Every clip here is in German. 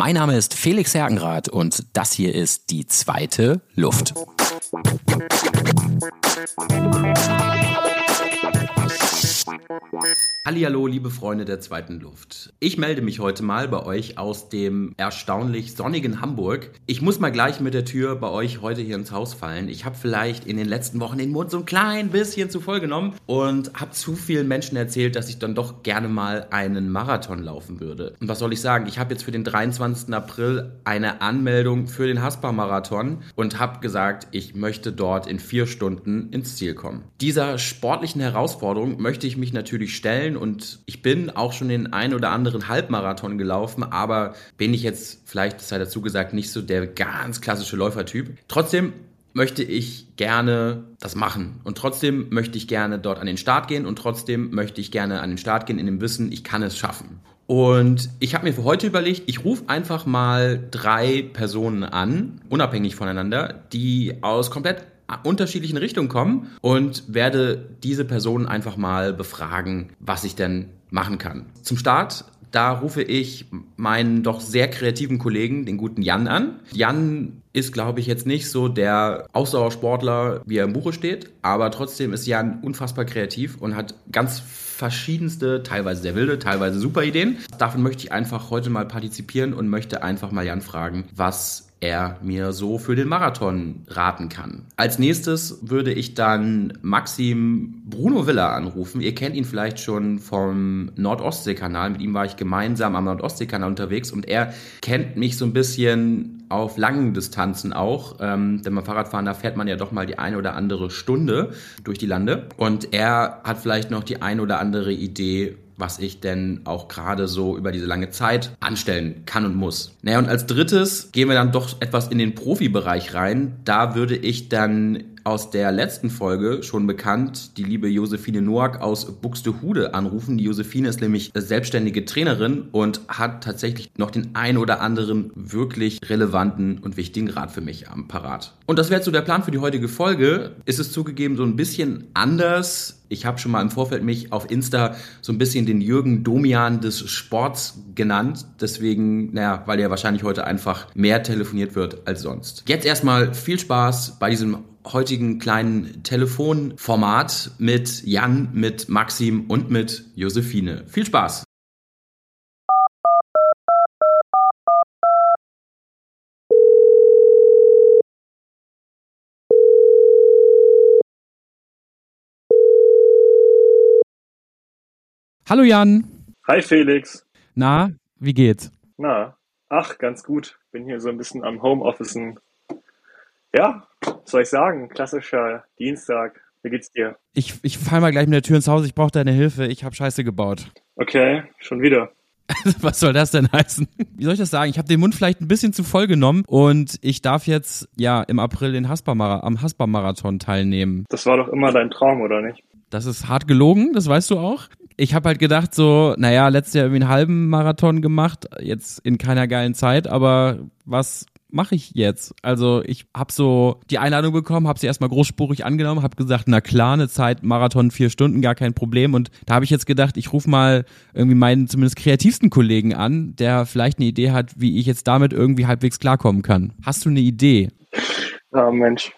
Mein Name ist Felix Hergenrath und das hier ist die zweite Luft. Hallihallo, liebe Freunde der zweiten Luft. Ich melde mich heute mal bei euch aus dem erstaunlich sonnigen Hamburg. Ich muss mal gleich mit der Tür bei euch heute hier ins Haus fallen. Ich habe vielleicht in den letzten Wochen den Mund so ein klein bisschen zu voll genommen und habe zu vielen Menschen erzählt, dass ich dann doch gerne mal einen Marathon laufen würde. Und was soll ich sagen? Ich habe jetzt für den 23. April eine Anmeldung für den Haspa-Marathon und habe gesagt, ich möchte dort in vier Stunden ins Ziel kommen. Dieser sportlichen Herausforderung möchte ich mich natürlich stellen Meilen und ich bin auch schon den ein oder anderen Halbmarathon gelaufen, aber bin ich jetzt vielleicht, sei dazu gesagt, nicht so der ganz klassische Läufertyp. Trotzdem möchte ich gerne das machen. Und trotzdem möchte ich gerne dort an den Start gehen und trotzdem möchte ich gerne an den Start gehen in dem Wissen, ich kann es schaffen. Und ich habe mir für heute überlegt, ich rufe einfach mal drei Personen an, unabhängig voneinander, die aus komplett unterschiedlichen Richtungen kommen und werde diese Personen einfach mal befragen, was ich denn machen kann. Zum Start da rufe ich meinen doch sehr kreativen Kollegen, den guten Jan, an. Jan ist, glaube ich, jetzt nicht so der Ausdauersportler, wie er im Buche steht, aber trotzdem ist Jan unfassbar kreativ und hat ganz verschiedenste, teilweise sehr wilde, teilweise super Ideen. Davon möchte ich einfach heute mal partizipieren und möchte einfach mal Jan fragen, was er mir so für den Marathon raten kann. Als nächstes würde ich dann Maxim Bruno Villa anrufen. Ihr kennt ihn vielleicht schon vom Nordostsee-Kanal. Mit ihm war ich gemeinsam am Nordostsee-Kanal unterwegs und er kennt mich so ein bisschen auf langen Distanzen auch. Ähm, denn beim Fahrradfahren, da fährt man ja doch mal die eine oder andere Stunde durch die Lande. Und er hat vielleicht noch die eine oder andere Idee, was ich denn auch gerade so über diese lange Zeit anstellen kann und muss. Naja, und als drittes gehen wir dann doch etwas in den Profibereich rein. Da würde ich dann aus der letzten Folge schon bekannt, die liebe Josephine Noack aus Buxtehude anrufen. Die Josephine ist nämlich selbstständige Trainerin und hat tatsächlich noch den ein oder anderen wirklich relevanten und wichtigen Rat für mich am Parat. Und das wäre so der Plan für die heutige Folge. Ist es zugegeben so ein bisschen anders ich habe schon mal im Vorfeld mich auf Insta so ein bisschen den Jürgen Domian des Sports genannt. Deswegen, naja, weil er wahrscheinlich heute einfach mehr telefoniert wird als sonst. Jetzt erstmal viel Spaß bei diesem heutigen kleinen Telefonformat mit Jan, mit Maxim und mit Josephine. Viel Spaß! Hallo Jan. Hi Felix. Na, wie geht's? Na, ach, ganz gut. Bin hier so ein bisschen am Homeofficen. Ja, was soll ich sagen? Klassischer Dienstag. Wie geht's dir? Ich, ich fall mal gleich mit der Tür ins Haus. Ich brauche deine Hilfe. Ich habe Scheiße gebaut. Okay, schon wieder. Was soll das denn heißen? Wie soll ich das sagen? Ich habe den Mund vielleicht ein bisschen zu voll genommen und ich darf jetzt ja im April den Haspa am Haspa-Marathon teilnehmen. Das war doch immer dein Traum, oder nicht? Das ist hart gelogen, das weißt du auch ich habe halt gedacht so, naja, letztes Jahr irgendwie einen halben Marathon gemacht, jetzt in keiner geilen Zeit, aber was mache ich jetzt? Also ich habe so die Einladung bekommen, habe sie erstmal großspurig angenommen, habe gesagt, na klar, eine Zeit Marathon vier Stunden, gar kein Problem. Und da habe ich jetzt gedacht, ich rufe mal irgendwie meinen zumindest kreativsten Kollegen an, der vielleicht eine Idee hat, wie ich jetzt damit irgendwie halbwegs klarkommen kann. Hast du eine Idee? Ja, Mensch.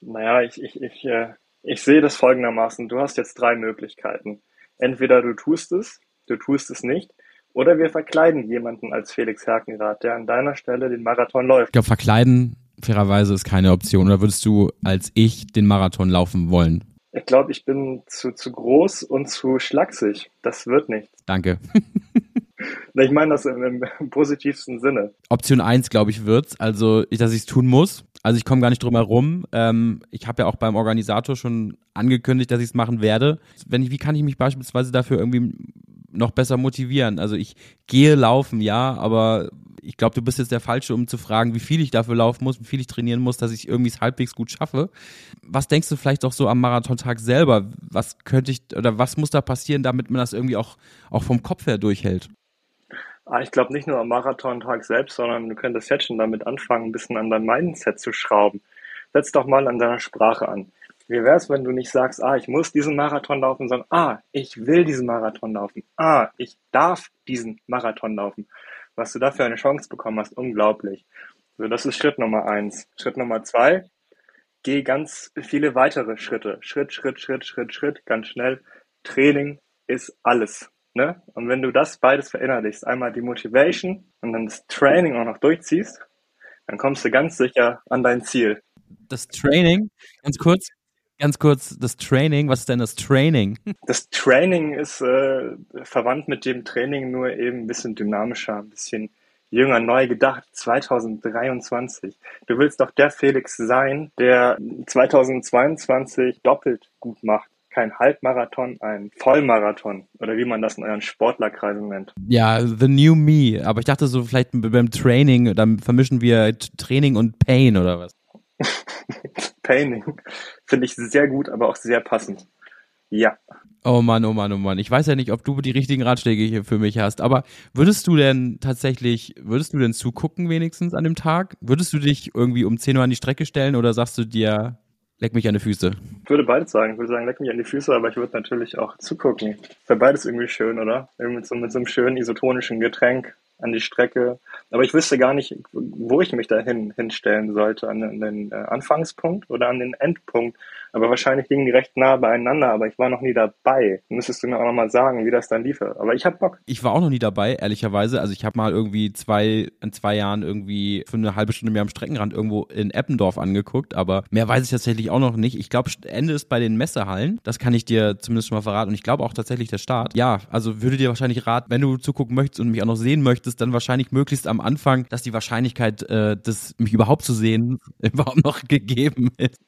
Naja, ich, ich, ich, äh, ich sehe das folgendermaßen. Du hast jetzt drei Möglichkeiten. Entweder du tust es, du tust es nicht, oder wir verkleiden jemanden als Felix Herkenrath, der an deiner Stelle den Marathon läuft. Ich glaube, verkleiden fairerweise ist keine Option. Oder würdest du als ich den Marathon laufen wollen? Ich glaube, ich bin zu, zu groß und zu schlaksig. Das wird nichts. Danke. ich meine das im, im, positivsten Sinne. Option 1, glaube ich, wird's. Also, dass ich es tun muss. Also ich komme gar nicht drum herum. Ähm, ich habe ja auch beim Organisator schon angekündigt, dass ich es machen werde. Wenn ich, wie kann ich mich beispielsweise dafür irgendwie noch besser motivieren? Also ich gehe laufen, ja, aber ich glaube, du bist jetzt der Falsche, um zu fragen, wie viel ich dafür laufen muss, wie viel ich trainieren muss, dass ich irgendwie es halbwegs gut schaffe. Was denkst du vielleicht auch so am Marathontag selber? Was könnte ich oder was muss da passieren, damit man das irgendwie auch, auch vom Kopf her durchhält? Ah, ich glaube nicht nur am Marathontag selbst, sondern du könntest jetzt schon damit anfangen, ein bisschen an dein Mindset zu schrauben. Setz doch mal an deiner Sprache an. Wie wäre es, wenn du nicht sagst, ah, ich muss diesen Marathon laufen, sondern ah, ich will diesen Marathon laufen. Ah, ich darf diesen Marathon laufen. Was du da für eine Chance bekommen hast, unglaublich. So, das ist Schritt Nummer eins. Schritt Nummer zwei, geh ganz viele weitere Schritte. Schritt, Schritt, Schritt, Schritt, Schritt, ganz schnell. Training ist alles. Ne? Und wenn du das beides verinnerlichst, einmal die Motivation und dann das Training auch noch durchziehst, dann kommst du ganz sicher an dein Ziel. Das Training, ganz kurz, ganz kurz, das Training, was ist denn das Training? Das Training ist äh, verwandt mit dem Training nur eben ein bisschen dynamischer, ein bisschen jünger, neu gedacht, 2023. Du willst doch der Felix sein, der 2022 doppelt gut macht kein Halbmarathon, ein Vollmarathon oder wie man das in euren Sportlerkreisen nennt. Ja, the new me. Aber ich dachte so vielleicht beim Training, dann vermischen wir Training und Pain oder was? Paining finde ich sehr gut, aber auch sehr passend. Ja. Oh Mann, oh Mann, oh Mann. Ich weiß ja nicht, ob du die richtigen Ratschläge hier für mich hast, aber würdest du denn tatsächlich, würdest du denn zugucken wenigstens an dem Tag? Würdest du dich irgendwie um 10 Uhr an die Strecke stellen oder sagst du dir, leck mich an die Füße? Ich würde beides sagen. Ich würde sagen, leck mich an die Füße, aber ich würde natürlich auch zugucken. Wäre beides irgendwie schön, oder? Irgendwie mit so, mit so einem schönen isotonischen Getränk an die Strecke. Aber ich wüsste gar nicht, wo ich mich da hin, hinstellen sollte, an den äh, Anfangspunkt oder an den Endpunkt. Aber wahrscheinlich liegen die recht nah beieinander, aber ich war noch nie dabei. Müsstest du mir auch nochmal sagen, wie das dann liefe. Aber ich hab Bock. Ich war auch noch nie dabei, ehrlicherweise. Also ich habe mal irgendwie zwei, in zwei Jahren irgendwie für eine halbe Stunde mehr am Streckenrand irgendwo in Eppendorf angeguckt, aber mehr weiß ich tatsächlich auch noch nicht. Ich glaube, Ende ist bei den Messehallen. Das kann ich dir zumindest schon mal verraten. Und ich glaube auch tatsächlich der Start. Ja, also würde dir wahrscheinlich raten, wenn du zugucken möchtest und mich auch noch sehen möchtest, dann wahrscheinlich möglichst am Anfang, dass die Wahrscheinlichkeit, äh, das mich überhaupt zu sehen, überhaupt noch gegeben ist.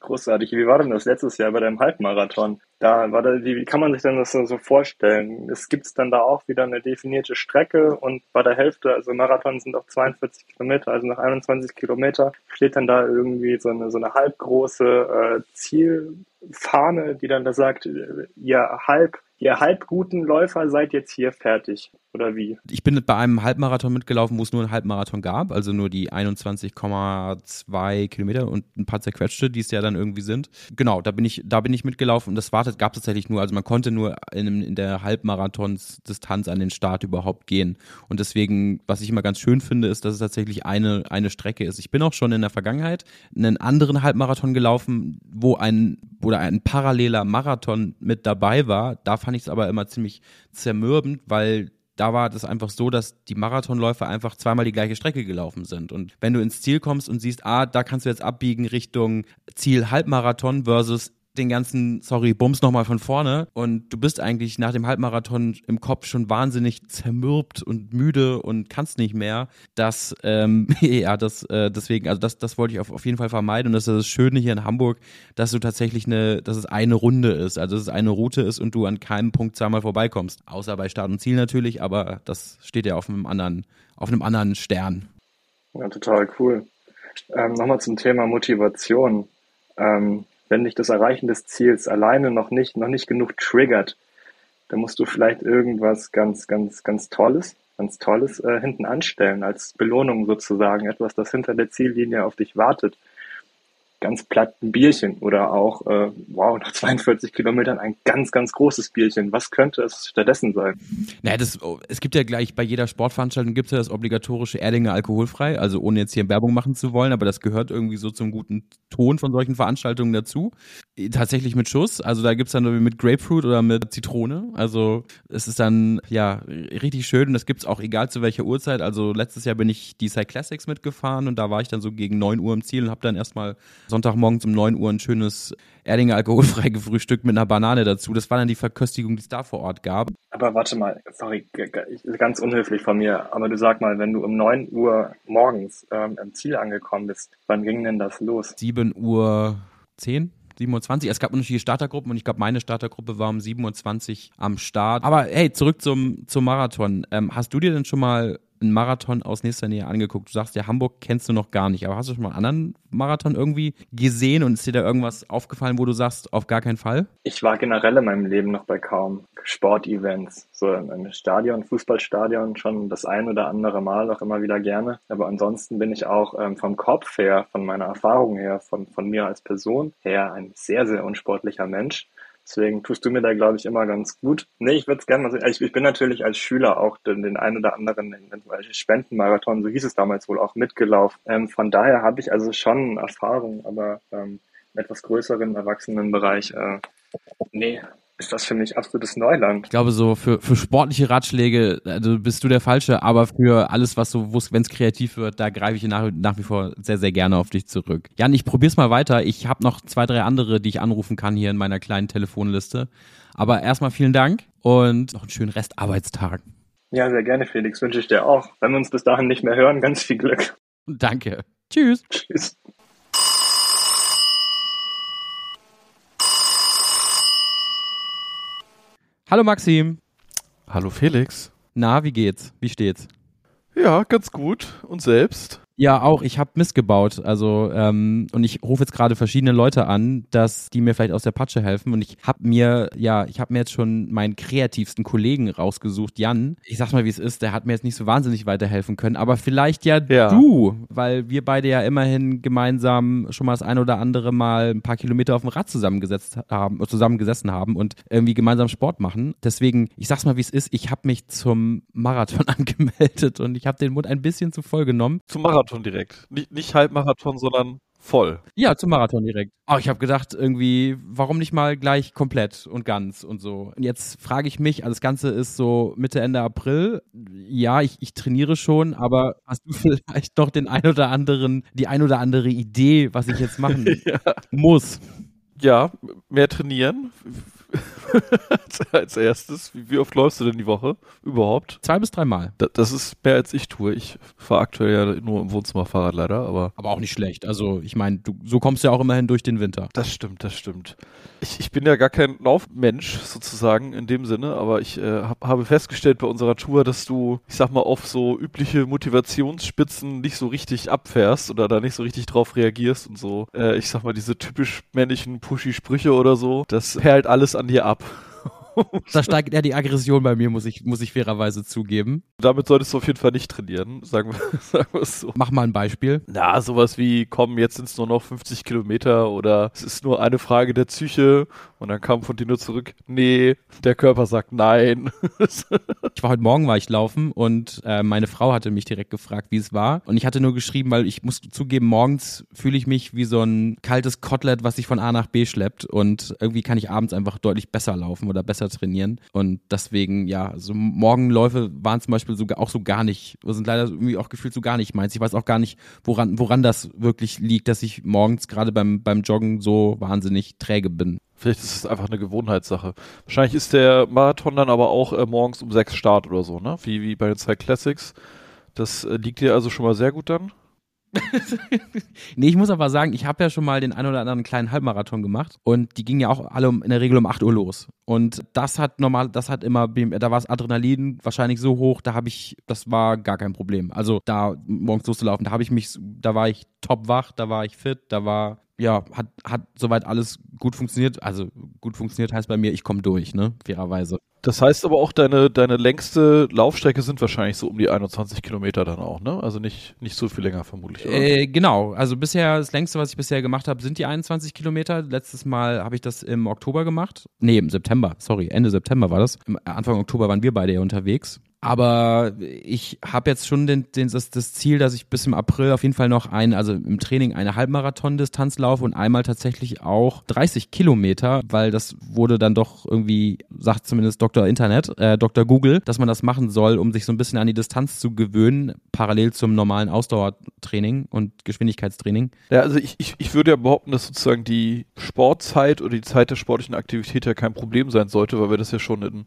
Großartig. Wie war denn das letztes Jahr bei deinem Halbmarathon? Da war da, wie kann man sich denn das so vorstellen? Es gibt dann da auch wieder eine definierte Strecke und bei der Hälfte, also Marathon sind auch 42 Kilometer, also nach 21 Kilometer steht dann da irgendwie so eine, so eine halbgroße äh, Zielfahne, die dann da sagt, äh, ihr halb ihr halbguten Läufer seid jetzt hier fertig, oder wie? Ich bin bei einem Halbmarathon mitgelaufen, wo es nur einen Halbmarathon gab, also nur die 21,2 Kilometer und ein paar zerquetschte, die es ja dann irgendwie sind. Genau, da bin ich, da bin ich mitgelaufen und das war, gab es tatsächlich nur, also man konnte nur in, in der Halbmarathonsdistanz an den Start überhaupt gehen. Und deswegen, was ich immer ganz schön finde, ist, dass es tatsächlich eine, eine Strecke ist. Ich bin auch schon in der Vergangenheit einen anderen Halbmarathon gelaufen, wo ein, wo ein paralleler Marathon mit dabei war. Da fand fand ich es aber immer ziemlich zermürbend, weil da war das einfach so, dass die Marathonläufer einfach zweimal die gleiche Strecke gelaufen sind. Und wenn du ins Ziel kommst und siehst, ah, da kannst du jetzt abbiegen Richtung Ziel Halbmarathon versus den ganzen, sorry, Bums nochmal von vorne und du bist eigentlich nach dem Halbmarathon im Kopf schon wahnsinnig zermürbt und müde und kannst nicht mehr. Das, ähm, ja, das, äh, deswegen, also das, das wollte ich auf, auf jeden Fall vermeiden und das ist das Schöne hier in Hamburg, dass du tatsächlich eine, dass es eine Runde ist, also dass es eine Route ist und du an keinem Punkt zweimal vorbeikommst. Außer bei Start und Ziel natürlich, aber das steht ja auf einem anderen, auf einem anderen Stern. Ja, total cool. Ähm, Nochmal zum Thema Motivation. Ähm, wenn dich das Erreichen des Ziels alleine noch nicht, noch nicht genug triggert, dann musst du vielleicht irgendwas ganz, ganz, ganz Tolles, ganz Tolles äh, hinten anstellen, als Belohnung sozusagen, etwas, das hinter der Ziellinie auf dich wartet ganz platt ein Bierchen oder auch, äh, wow, nach 42 Kilometern ein ganz, ganz großes Bierchen. Was könnte es stattdessen sein? Naja, das, oh, es gibt ja gleich bei jeder Sportveranstaltung gibt es ja das obligatorische Erdinger alkoholfrei, also ohne jetzt hier Werbung machen zu wollen, aber das gehört irgendwie so zum guten Ton von solchen Veranstaltungen dazu. Tatsächlich mit Schuss, also da gibt's dann mit Grapefruit oder mit Zitrone, also es ist dann, ja, richtig schön und das gibt's auch egal zu welcher Uhrzeit, also letztes Jahr bin ich die Cyclassics mitgefahren und da war ich dann so gegen neun Uhr im Ziel und habe dann erstmal Sonntagmorgens um 9 Uhr ein schönes Erdinger alkoholfrei gefrühstückt mit einer Banane dazu. Das war dann die Verköstigung, die es da vor Ort gab. Aber warte mal, sorry, ganz unhöflich von mir, aber du sag mal, wenn du um 9 Uhr morgens ähm, im Ziel angekommen bist, wann ging denn das los? 7 Uhr 10? 27. Es gab unterschiedliche Startergruppen und ich glaube, meine Startergruppe war um 27 am Start. Aber hey, zurück zum, zum Marathon. Ähm, hast du dir denn schon mal einen Marathon aus nächster Nähe angeguckt. Du sagst ja, Hamburg kennst du noch gar nicht, aber hast du schon mal einen anderen Marathon irgendwie gesehen und ist dir da irgendwas aufgefallen, wo du sagst, auf gar keinen Fall? Ich war generell in meinem Leben noch bei kaum Sportevents. So im Stadion, Fußballstadion schon das ein oder andere Mal auch immer wieder gerne. Aber ansonsten bin ich auch ähm, vom Kopf her, von meiner Erfahrung her, von, von mir als Person her ein sehr, sehr unsportlicher Mensch Deswegen tust du mir da, glaube ich, immer ganz gut. Nee, ich würde es gerne mal sehen. Ich, ich, bin natürlich als Schüler auch den, den einen oder anderen Spendenmarathon, so hieß es damals wohl, auch mitgelaufen. Ähm, von daher habe ich also schon Erfahrung, aber ähm, im etwas größeren Erwachsenenbereich, äh, nee, ist das für mich absolutes Neuland. Ich glaube, so für, für sportliche Ratschläge also bist du der Falsche, aber für alles, was so, wenn es kreativ wird, da greife ich nach, nach wie vor sehr, sehr gerne auf dich zurück. Jan, ich probier's mal weiter. Ich habe noch zwei, drei andere, die ich anrufen kann hier in meiner kleinen Telefonliste. Aber erstmal vielen Dank und noch einen schönen Restarbeitstag. Ja, sehr gerne, Felix. Wünsche ich dir auch. Wenn wir uns bis dahin nicht mehr hören, ganz viel Glück. Danke. Tschüss. Tschüss. Hallo Maxim. Hallo Felix. Na, wie geht's? Wie steht's? Ja, ganz gut. Und selbst? Ja, auch. Ich habe Mist gebaut. Also, ähm, und ich rufe jetzt gerade verschiedene Leute an, dass die mir vielleicht aus der Patsche helfen. Und ich habe mir, ja, ich habe mir jetzt schon meinen kreativsten Kollegen rausgesucht, Jan. Ich sag mal, wie es ist, der hat mir jetzt nicht so wahnsinnig weiterhelfen können, aber vielleicht ja, ja, du, weil wir beide ja immerhin gemeinsam schon mal das ein oder andere Mal ein paar Kilometer auf dem Rad zusammengesetzt haben, zusammengesessen haben und irgendwie gemeinsam Sport machen. Deswegen, ich sag's mal, wie es ist, ich habe mich zum Marathon angemeldet und ich habe den Mund ein bisschen zu voll genommen. Zum Marathon? Marathon direkt. Nicht, nicht Halbmarathon, sondern voll. Ja, zum Marathon direkt. Aber ich habe gedacht, irgendwie, warum nicht mal gleich komplett und ganz und so. Und jetzt frage ich mich, also das Ganze ist so Mitte, Ende April. Ja, ich, ich trainiere schon, aber hast du vielleicht noch den ein oder anderen, die ein oder andere Idee, was ich jetzt machen ja. muss? Ja, mehr trainieren als erstes. Wie, wie, oft läufst du denn die Woche überhaupt? Zwei bis dreimal. Da, das ist mehr als ich tue. Ich fahre aktuell ja nur im Wohnzimmerfahrrad leider, aber. Aber auch nicht schlecht. Also ich meine, du so kommst ja auch immerhin durch den Winter. Das stimmt, das stimmt. Ich, ich bin ja gar kein Laufmensch sozusagen in dem Sinne, aber ich äh, hab, habe festgestellt bei unserer Tour, dass du, ich sag mal, auf so übliche Motivationsspitzen nicht so richtig abfährst oder da nicht so richtig drauf reagierst und so. Äh, ich sag mal, diese typisch männlichen Pushy-Sprüche oder so, das perlt alles an dir ab. da steigt eher die Aggression bei mir, muss ich, muss ich fairerweise zugeben. Damit solltest du auf jeden Fall nicht trainieren, sagen wir, sagen wir es so. Mach mal ein Beispiel. Na, sowas wie, komm, jetzt sind es nur noch 50 Kilometer oder es ist nur eine Frage der Psyche und dann kam von dir nur zurück, nee, der Körper sagt nein. ich war heute Morgen war ich laufen und äh, meine Frau hatte mich direkt gefragt, wie es war und ich hatte nur geschrieben, weil ich muss zugeben, morgens fühle ich mich wie so ein kaltes Kotelett, was sich von A nach B schleppt und irgendwie kann ich abends einfach deutlich besser laufen oder besser trainieren. Und deswegen, ja, so Morgenläufe waren zum Beispiel sogar auch so gar nicht, sind leider irgendwie auch gefühlt so gar nicht meins. Ich weiß auch gar nicht, woran, woran das wirklich liegt, dass ich morgens gerade beim, beim Joggen so wahnsinnig träge bin. Vielleicht ist es einfach eine Gewohnheitssache. Wahrscheinlich ist der Marathon dann aber auch äh, morgens um sechs Start oder so, ne? Wie, wie bei den zwei Classics. Das äh, liegt dir also schon mal sehr gut dann? nee, ich muss aber sagen, ich habe ja schon mal den ein oder anderen kleinen Halbmarathon gemacht und die gingen ja auch alle um, in der Regel um 8 Uhr los. Und das hat normal, das hat immer, da war das Adrenalin wahrscheinlich so hoch, da habe ich, das war gar kein Problem. Also da morgens loszulaufen, da habe ich mich, da war ich top wach, da war ich fit, da war ja, hat, hat soweit alles gut funktioniert. Also gut funktioniert heißt bei mir, ich komme durch, ne? Fairerweise. Das heißt aber auch, deine, deine längste Laufstrecke sind wahrscheinlich so um die 21 Kilometer dann auch, ne? Also nicht, nicht so viel länger vermutlich, oder? Äh, genau. Also bisher, das längste, was ich bisher gemacht habe, sind die 21 Kilometer. Letztes Mal habe ich das im Oktober gemacht. Nee, im September, sorry, Ende September war das. Anfang Oktober waren wir beide ja unterwegs. Aber ich habe jetzt schon den, den, das, das Ziel, dass ich bis im April auf jeden Fall noch ein, also im Training eine Halbmarathon-Distanz laufe und einmal tatsächlich auch 30 Kilometer, weil das wurde dann doch irgendwie, sagt zumindest Dr. Internet, äh, Dr. Google, dass man das machen soll, um sich so ein bisschen an die Distanz zu gewöhnen, parallel zum normalen Ausdauertraining und Geschwindigkeitstraining. Ja, also ich, ich, ich würde ja behaupten, dass sozusagen die Sportzeit oder die Zeit der sportlichen Aktivität ja kein Problem sein sollte, weil wir das ja schon in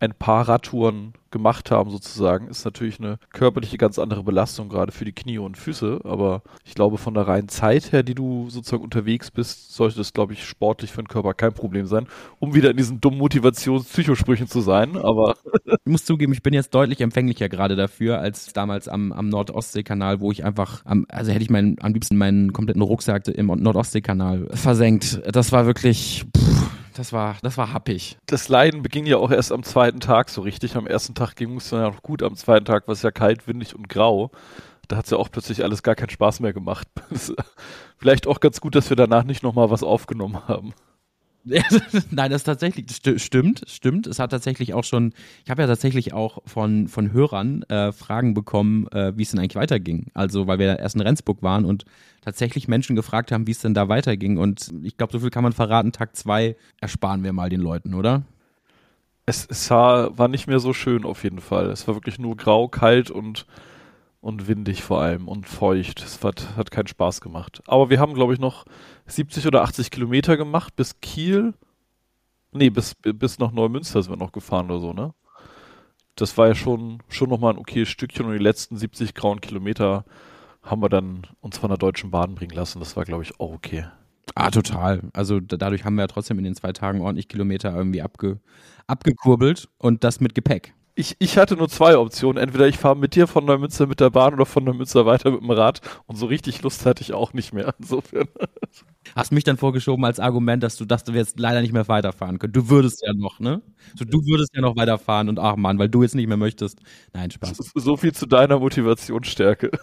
ein paar Radtouren gemacht haben sozusagen, ist natürlich eine körperliche ganz andere Belastung gerade für die Knie und Füße, aber ich glaube von der reinen Zeit her, die du sozusagen unterwegs bist, sollte das glaube ich sportlich für den Körper kein Problem sein, um wieder in diesen dummen Motivations-Psychosprüchen zu sein, aber ich muss zugeben, ich bin jetzt deutlich empfänglicher gerade dafür als damals am, am Nord-Ostsee-Kanal, wo ich einfach am, also hätte ich meinen, am liebsten meinen kompletten Rucksack im Nord-Ostsee-Kanal versenkt. Das war wirklich pff, das war, das war happig. Das Leiden beging ja auch erst am zweiten Tag so richtig. Am ersten Tag ging es dann ja noch gut, am zweiten Tag war es ja kalt, windig und grau. Da hat es ja auch plötzlich alles gar keinen Spaß mehr gemacht. vielleicht auch ganz gut, dass wir danach nicht nochmal was aufgenommen haben. Nein, das tatsächlich st stimmt, stimmt. Es hat tatsächlich auch schon, ich habe ja tatsächlich auch von, von Hörern äh, Fragen bekommen, äh, wie es denn eigentlich weiterging. Also, weil wir erst in Rendsburg waren und tatsächlich Menschen gefragt haben, wie es denn da weiterging. Und ich glaube, so viel kann man verraten. Tag zwei ersparen wir mal den Leuten, oder? Es, es war, war nicht mehr so schön auf jeden Fall. Es war wirklich nur grau, kalt und und windig vor allem und feucht. Es hat, hat keinen Spaß gemacht. Aber wir haben, glaube ich, noch 70 oder 80 Kilometer gemacht bis Kiel. Nee, bis, bis nach Neumünster sind wir noch gefahren oder so, ne? Das war ja schon, schon nochmal ein okayes Stückchen und die letzten 70 grauen Kilometer haben wir dann uns von der Deutschen Bahn bringen lassen. Das war, glaube ich, auch okay. Ah, total. Also dadurch haben wir ja trotzdem in den zwei Tagen ordentlich Kilometer irgendwie abge, abgekurbelt und das mit Gepäck ich, ich hatte nur zwei Optionen. Entweder ich fahre mit dir von Neumünster mit der Bahn oder von Neumünster weiter mit dem Rad. Und so richtig Lust hatte ich auch nicht mehr. Insofern. Hast mich dann vorgeschoben als Argument, dass du, dass du jetzt leider nicht mehr weiterfahren könntest. Du würdest ja noch, ne? So, du würdest ja noch weiterfahren und ach Mann, weil du jetzt nicht mehr möchtest. Nein, Spaß. So viel zu deiner Motivationsstärke.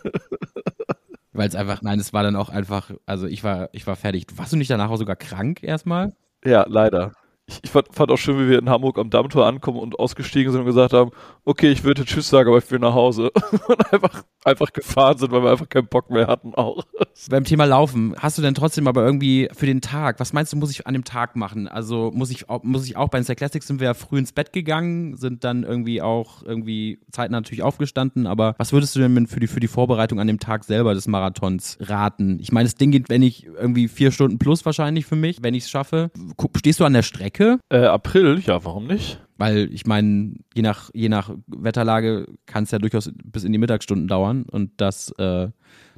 Weil es einfach, nein, es war dann auch einfach, also ich war, ich war fertig. Warst du nicht danach auch sogar krank erstmal? Ja, leider ich, ich fand, fand, auch schön, wie wir in Hamburg am Dammtor ankommen und ausgestiegen sind und gesagt haben, okay, ich würde Tschüss sagen, aber ich will nach Hause. und einfach, einfach gefahren sind, weil wir einfach keinen Bock mehr hatten auch. Beim Thema Laufen, hast du denn trotzdem aber irgendwie für den Tag, was meinst du, muss ich an dem Tag machen? Also muss ich, muss ich auch, bei den Star Classics sind wir ja früh ins Bett gegangen, sind dann irgendwie auch irgendwie zeitnah natürlich aufgestanden, aber was würdest du denn für die, für die Vorbereitung an dem Tag selber des Marathons raten? Ich meine, das Ding geht, wenn ich irgendwie vier Stunden plus wahrscheinlich für mich, wenn ich es schaffe. Stehst du an der Strecke? Strecke? Äh, April, ja, warum nicht? Weil ich meine, je nach, je nach Wetterlage kann es ja durchaus bis in die Mittagsstunden dauern und das, äh,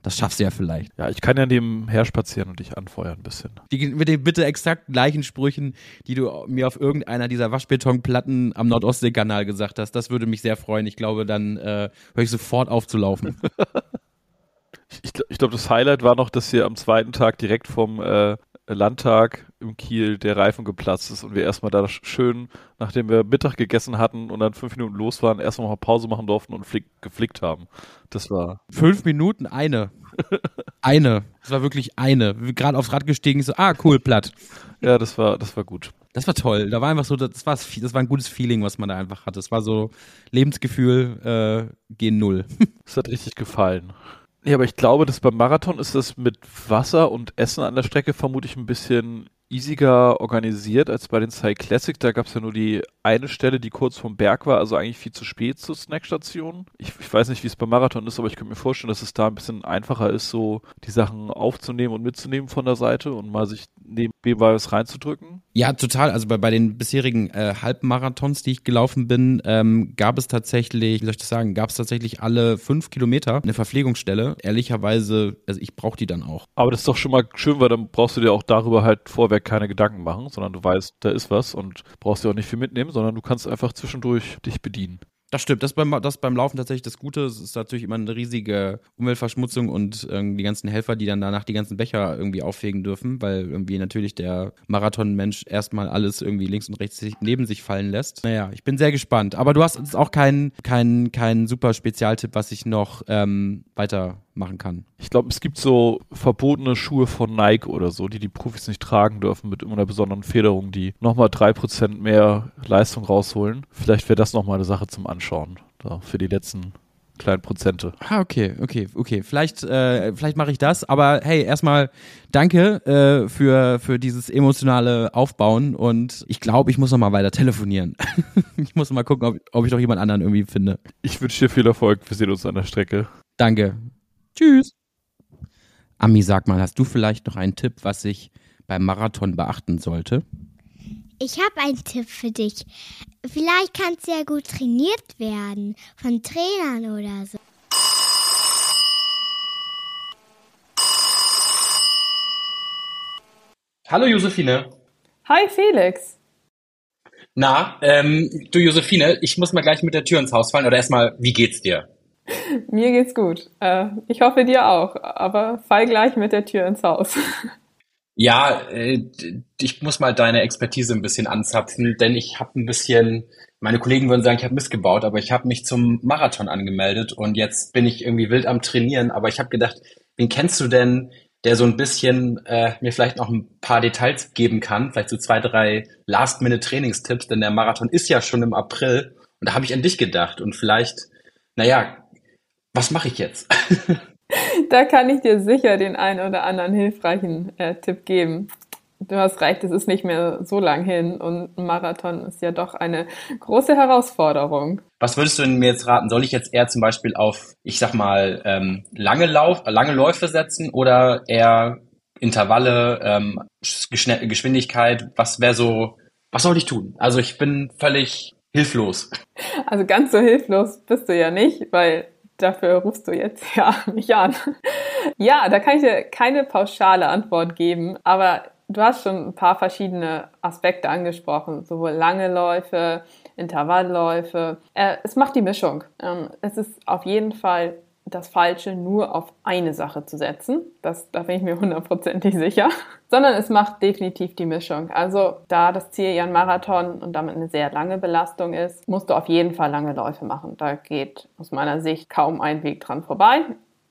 das schaffst du ja vielleicht. Ja, ich kann ja nebenher spazieren und dich anfeuern ein bisschen. Die, mit den bitte exakt gleichen Sprüchen, die du mir auf irgendeiner dieser Waschbetonplatten am Nordostseekanal gesagt hast, das würde mich sehr freuen. Ich glaube, dann äh, höre ich sofort auf zu laufen. ich, ich glaube, das Highlight war noch, dass wir am zweiten Tag direkt vom äh, Landtag im Kiel der Reifen geplatzt ist und wir erstmal da schön, nachdem wir Mittag gegessen hatten und dann fünf Minuten los waren, erstmal noch Pause machen durften und flick, geflickt haben. Das war. Fünf Minuten eine. eine. Das war wirklich eine. Gerade aufs Rad gestiegen, so, ah, cool, platt. Ja, das war, das war gut. Das war toll. Da war einfach so, das war, das war ein gutes Feeling, was man da einfach hatte. Das war so Lebensgefühl äh, gen Null. Das hat richtig gefallen. Ja, aber ich glaube, dass beim Marathon ist das mit Wasser und Essen an der Strecke vermutlich ein bisschen easiger organisiert als bei den Sci Classic. Da gab es ja nur die eine Stelle, die kurz vom Berg war, also eigentlich viel zu spät zur Snackstation. Ich, ich weiß nicht, wie es beim Marathon ist, aber ich könnte mir vorstellen, dass es da ein bisschen einfacher ist, so die Sachen aufzunehmen und mitzunehmen von der Seite und mal sich nebenbei was reinzudrücken. Ja, total. Also bei, bei den bisherigen äh, Halbmarathons, die ich gelaufen bin, ähm, gab es tatsächlich, wie soll ich das sagen, gab es tatsächlich alle fünf Kilometer eine Verpflegungsstelle. Ehrlicherweise, also ich brauche die dann auch. Aber das ist doch schon mal schön, weil dann brauchst du dir auch darüber halt vorweg keine Gedanken machen, sondern du weißt, da ist was und brauchst dir auch nicht viel mitnehmen, sondern du kannst einfach zwischendurch dich bedienen. Das stimmt, das beim, das beim Laufen tatsächlich das Gute. Es ist natürlich immer eine riesige Umweltverschmutzung und ähm, die ganzen Helfer, die dann danach die ganzen Becher irgendwie auffegen dürfen, weil irgendwie natürlich der Marathonmensch erstmal alles irgendwie links und rechts neben sich fallen lässt. Naja, ich bin sehr gespannt. Aber du hast jetzt auch keinen kein, kein super Spezialtipp, was ich noch ähm, weiter machen kann. Ich glaube, es gibt so verbotene Schuhe von Nike oder so, die die Profis nicht tragen dürfen mit immer einer besonderen Federung, die nochmal 3% mehr Leistung rausholen. Vielleicht wäre das nochmal eine Sache zum Anschauen, da für die letzten kleinen Prozente. Ah, okay, okay, okay. Vielleicht, äh, vielleicht mache ich das. Aber hey, erstmal danke äh, für, für dieses emotionale Aufbauen und ich glaube, ich muss noch mal weiter telefonieren. ich muss mal gucken, ob, ob ich noch jemand anderen irgendwie finde. Ich wünsche dir viel Erfolg. Wir sehen uns an der Strecke. Danke. Tschüss. Ami, sag mal, hast du vielleicht noch einen Tipp, was ich beim Marathon beachten sollte? Ich habe einen Tipp für dich. Vielleicht kannst du ja gut trainiert werden von Trainern oder so. Hallo Josephine. Hi Felix. Na, ähm, du Josephine, ich muss mal gleich mit der Tür ins Haus fallen. Oder erstmal, wie geht's dir? Mir geht's gut. Äh, ich hoffe dir auch, aber fall gleich mit der Tür ins Haus. Ja, äh, ich muss mal deine Expertise ein bisschen anzapfen, denn ich habe ein bisschen, meine Kollegen würden sagen, ich habe missgebaut, aber ich habe mich zum Marathon angemeldet und jetzt bin ich irgendwie wild am Trainieren, aber ich habe gedacht, wen kennst du denn, der so ein bisschen äh, mir vielleicht noch ein paar Details geben kann, vielleicht so zwei, drei Last-Minute-Trainingstipps, denn der Marathon ist ja schon im April und da habe ich an dich gedacht und vielleicht, naja, was mache ich jetzt? da kann ich dir sicher den einen oder anderen hilfreichen äh, Tipp geben. Du hast recht, es ist nicht mehr so lang hin und ein Marathon ist ja doch eine große Herausforderung. Was würdest du mir jetzt raten? Soll ich jetzt eher zum Beispiel auf, ich sag mal, ähm, lange, Lauf, lange Läufe setzen oder eher Intervalle, ähm, Geschwindigkeit? Was wäre so, was soll ich tun? Also ich bin völlig hilflos. Also ganz so hilflos bist du ja nicht, weil dafür rufst du jetzt ja mich an. Ja, da kann ich dir keine pauschale Antwort geben, aber du hast schon ein paar verschiedene Aspekte angesprochen, sowohl lange Läufe, Intervallläufe. Äh, es macht die Mischung. Ähm, es ist auf jeden Fall das Falsche, nur auf eine Sache zu setzen. Das, da bin ich mir hundertprozentig sicher. Sondern es macht definitiv die Mischung. Also, da das Ziel ja ein Marathon und damit eine sehr lange Belastung ist, musst du auf jeden Fall lange Läufe machen. Da geht aus meiner Sicht kaum ein Weg dran vorbei.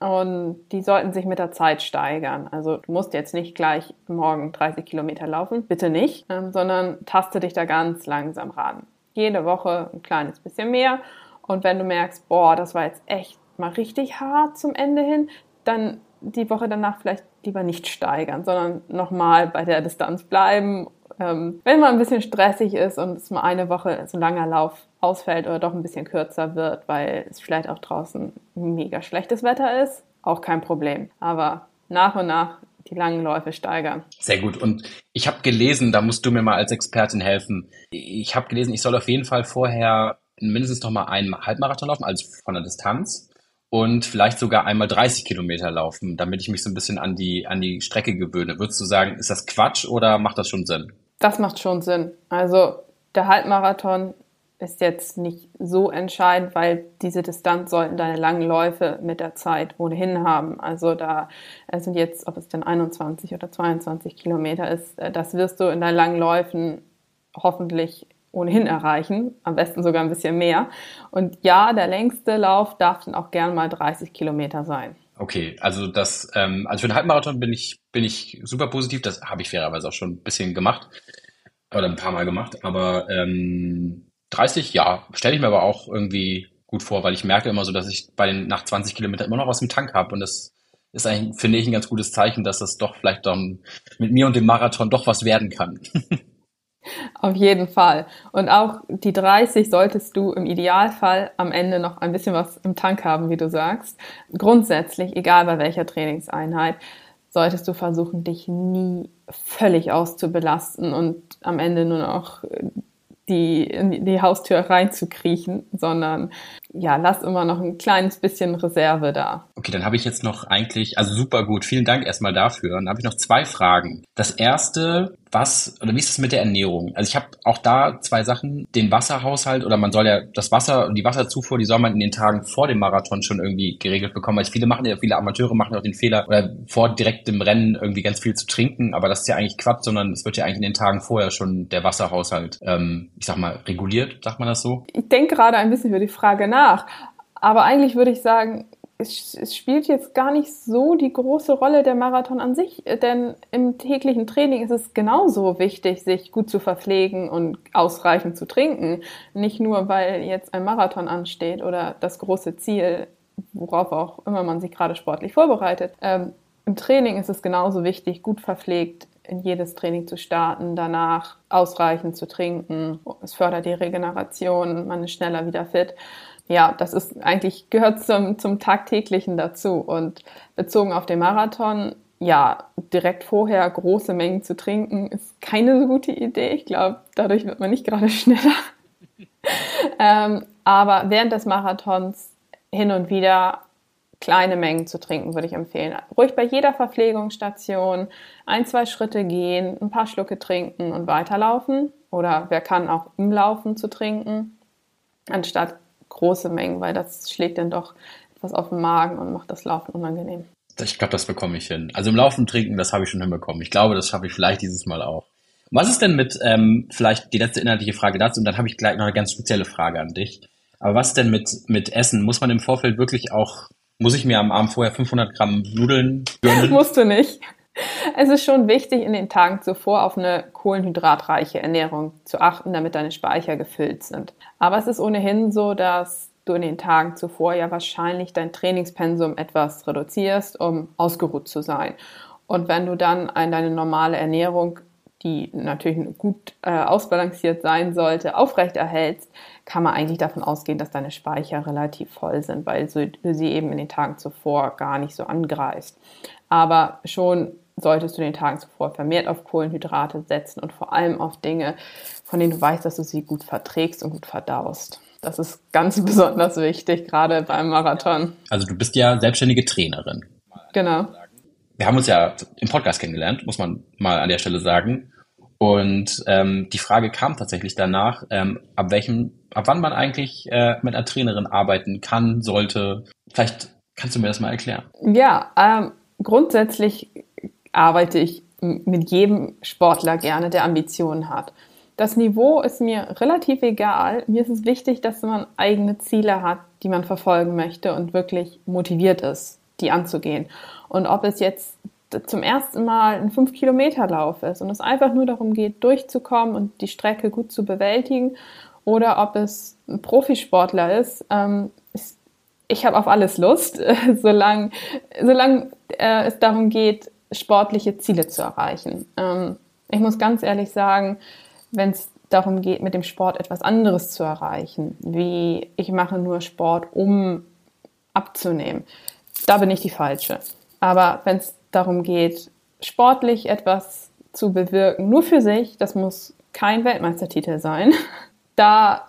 Und die sollten sich mit der Zeit steigern. Also du musst jetzt nicht gleich morgen 30 Kilometer laufen, bitte nicht, ähm, sondern taste dich da ganz langsam ran. Jede Woche ein kleines bisschen mehr. Und wenn du merkst, boah, das war jetzt echt mal richtig hart zum Ende hin, dann die Woche danach vielleicht lieber nicht steigern, sondern nochmal bei der Distanz bleiben. Ähm, wenn man ein bisschen stressig ist und es mal eine Woche so ein langer Lauf ausfällt oder doch ein bisschen kürzer wird, weil es vielleicht auch draußen mega schlechtes Wetter ist, auch kein Problem. Aber nach und nach die langen Läufe steigern. Sehr gut. Und ich habe gelesen, da musst du mir mal als Expertin helfen. Ich habe gelesen, ich soll auf jeden Fall vorher mindestens noch mal einen Halbmarathon laufen, also von der Distanz und vielleicht sogar einmal 30 Kilometer laufen, damit ich mich so ein bisschen an die, an die Strecke gewöhne. Würdest du sagen, ist das Quatsch oder macht das schon Sinn? Das macht schon Sinn. Also der Halbmarathon ist jetzt nicht so entscheidend, weil diese Distanz sollten deine langen Läufe mit der Zeit ohnehin haben. Also da sind jetzt, ob es denn 21 oder 22 Kilometer ist, äh, das wirst du in deinen langen Läufen hoffentlich ohnehin erreichen, am besten sogar ein bisschen mehr. Und ja, der längste Lauf darf dann auch gern mal 30 Kilometer sein. Okay, also das, ähm, also für den Halbmarathon bin ich, bin ich super positiv. Das habe ich fairerweise auch schon ein bisschen gemacht oder ein paar Mal gemacht. Aber ähm, 30, ja, stelle ich mir aber auch irgendwie gut vor, weil ich merke immer so, dass ich bei den nach 20 Kilometern immer noch was im Tank habe und das ist eigentlich, finde ich, ein ganz gutes Zeichen, dass das doch vielleicht dann mit mir und dem Marathon doch was werden kann. Auf jeden Fall. Und auch die 30 solltest du im Idealfall am Ende noch ein bisschen was im Tank haben, wie du sagst. Grundsätzlich, egal bei welcher Trainingseinheit, solltest du versuchen, dich nie völlig auszubelasten und am Ende nur noch die, in die Haustür reinzukriechen, sondern ja, lass immer noch ein kleines bisschen Reserve da. Okay, dann habe ich jetzt noch eigentlich, also super gut, vielen Dank erstmal dafür. Dann habe ich noch zwei Fragen. Das erste, was oder wie ist es mit der Ernährung? Also ich habe auch da zwei Sachen, den Wasserhaushalt oder man soll ja das Wasser und die Wasserzufuhr, die soll man in den Tagen vor dem Marathon schon irgendwie geregelt bekommen, weil viele machen ja, viele Amateure machen ja auch den Fehler oder vor direkt dem Rennen irgendwie ganz viel zu trinken, aber das ist ja eigentlich Quatsch, sondern es wird ja eigentlich in den Tagen vorher schon der Wasserhaushalt, ähm, ich sag mal, reguliert, sagt man das so? Ich denke gerade ein bisschen über die Frage nach nach. Aber eigentlich würde ich sagen, es, es, spielt jetzt gar nicht so die große Rolle der Marathon an sich, denn im täglichen Training ist es genauso wichtig, sich gut zu verpflegen und ausreichend zu trinken. Nicht nur, weil jetzt ein Marathon ansteht oder das große Ziel, worauf auch immer man sich gerade sportlich vorbereitet. Ähm, Im Training ist es genauso wichtig, gut verpflegt in jedes Training zu starten, danach ausreichend zu trinken. Es fördert die Regeneration, man ist schneller wieder fit ja, das ist eigentlich gehört zum, zum tagtäglichen dazu. Und bezogen auf den Marathon, ja, direkt vorher große Mengen zu trinken, ist keine so gute Idee. Ich glaube, dadurch wird man nicht gerade schneller. ähm, aber während des Marathons hin und wieder kleine Mengen zu trinken, würde ich empfehlen. Ruhig bei jeder Verpflegungsstation ein, zwei Schritte gehen, ein paar Schlucke trinken und weiterlaufen. Oder wer kann auch im Laufen zu trinken, anstatt große Mengen, weil das schlägt dann doch etwas auf den Magen und macht das Laufen unangenehm. Ich glaube, das bekomme ich hin. Also im Laufen trinken, das habe ich schon hinbekommen. Ich glaube, das schaffe ich vielleicht dieses Mal auch. Was ist denn mit, ähm, vielleicht die letzte inhaltliche Frage dazu und dann habe ich gleich noch eine ganz spezielle Frage an dich. Aber was denn mit, mit Essen? Muss man im Vorfeld wirklich auch Muss ich mir am Abend vorher 500 Gramm Nudeln gönnen? Musst du nicht. Es ist schon wichtig, in den Tagen zuvor auf eine kohlenhydratreiche Ernährung zu achten, damit deine Speicher gefüllt sind. Aber es ist ohnehin so, dass du in den Tagen zuvor ja wahrscheinlich dein Trainingspensum etwas reduzierst, um ausgeruht zu sein. Und wenn du dann an deine normale Ernährung, die natürlich gut äh, ausbalanciert sein sollte, aufrechterhältst, kann man eigentlich davon ausgehen, dass deine Speicher relativ voll sind, weil du sie eben in den Tagen zuvor gar nicht so angreifst. Aber schon solltest du den Tagen zuvor vermehrt auf Kohlenhydrate setzen und vor allem auf Dinge, von denen du weißt, dass du sie gut verträgst und gut verdaust. Das ist ganz besonders wichtig, gerade beim Marathon. Also du bist ja selbstständige Trainerin. Genau. Wir haben uns ja im Podcast kennengelernt, muss man mal an der Stelle sagen. Und ähm, die Frage kam tatsächlich danach, ähm, ab welchem, ab wann man eigentlich äh, mit einer Trainerin arbeiten kann, sollte. Vielleicht kannst du mir das mal erklären. Ja, ähm, grundsätzlich arbeite ich mit jedem Sportler gerne, der Ambitionen hat. Das Niveau ist mir relativ egal. Mir ist es wichtig, dass man eigene Ziele hat, die man verfolgen möchte und wirklich motiviert ist, die anzugehen. Und ob es jetzt zum ersten Mal ein 5-Kilometer-Lauf ist und es einfach nur darum geht, durchzukommen und die Strecke gut zu bewältigen, oder ob es ein Profisportler ist, ähm, ich habe auf alles Lust, solange, solange äh, es darum geht, sportliche Ziele zu erreichen. Ähm, ich muss ganz ehrlich sagen, wenn es darum geht, mit dem Sport etwas anderes zu erreichen, wie ich mache nur Sport, um abzunehmen, da bin ich die Falsche. Aber wenn es darum geht, sportlich etwas zu bewirken, nur für sich, das muss kein Weltmeistertitel sein, da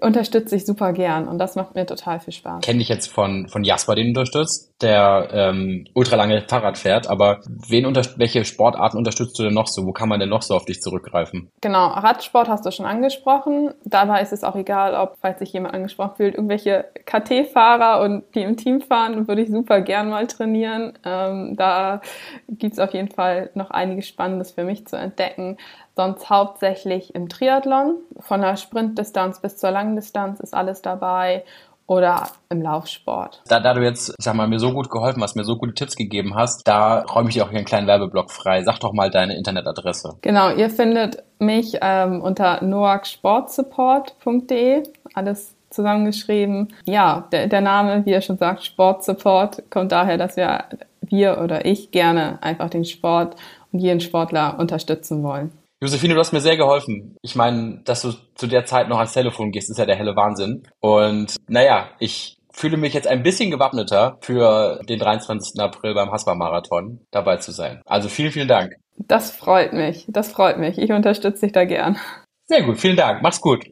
unterstütze ich super gern und das macht mir total viel Spaß. Kenne ich jetzt von, von Jasper, den du unterstützt, der ähm, ultralange Fahrrad fährt, aber wen unter, welche Sportarten unterstützt du denn noch so? Wo kann man denn noch so auf dich zurückgreifen? Genau, Radsport hast du schon angesprochen. Dabei ist es auch egal, ob, falls sich jemand angesprochen fühlt, irgendwelche KT-Fahrer und die im Team fahren, würde ich super gern mal trainieren. Ähm, da gibt's auf jeden Fall noch einiges Spannendes für mich zu entdecken sonst hauptsächlich im Triathlon. Von der Sprintdistanz bis zur Langdistanz ist alles dabei oder im Laufsport. Da, da du jetzt, ich sag mal, mir so gut geholfen hast, mir so gute Tipps gegeben hast, da räume ich dir auch hier einen kleinen Werbeblock frei. Sag doch mal deine Internetadresse. Genau, ihr findet mich ähm, unter noaksportsupport.de. Alles zusammengeschrieben. Ja, der, der Name, wie er schon sagt, Sportsupport, kommt daher, dass wir, wir oder ich gerne einfach den Sport und jeden Sportler unterstützen wollen. Josephine, du hast mir sehr geholfen. Ich meine, dass du zu der Zeit noch ans Telefon gehst, ist ja der helle Wahnsinn. Und naja, ich fühle mich jetzt ein bisschen gewappneter für den 23. April beim Haspa-Marathon dabei zu sein. Also vielen, vielen Dank. Das freut mich. Das freut mich. Ich unterstütze dich da gern. Sehr gut. Vielen Dank. Mach's gut.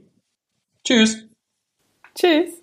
Tschüss. Tschüss.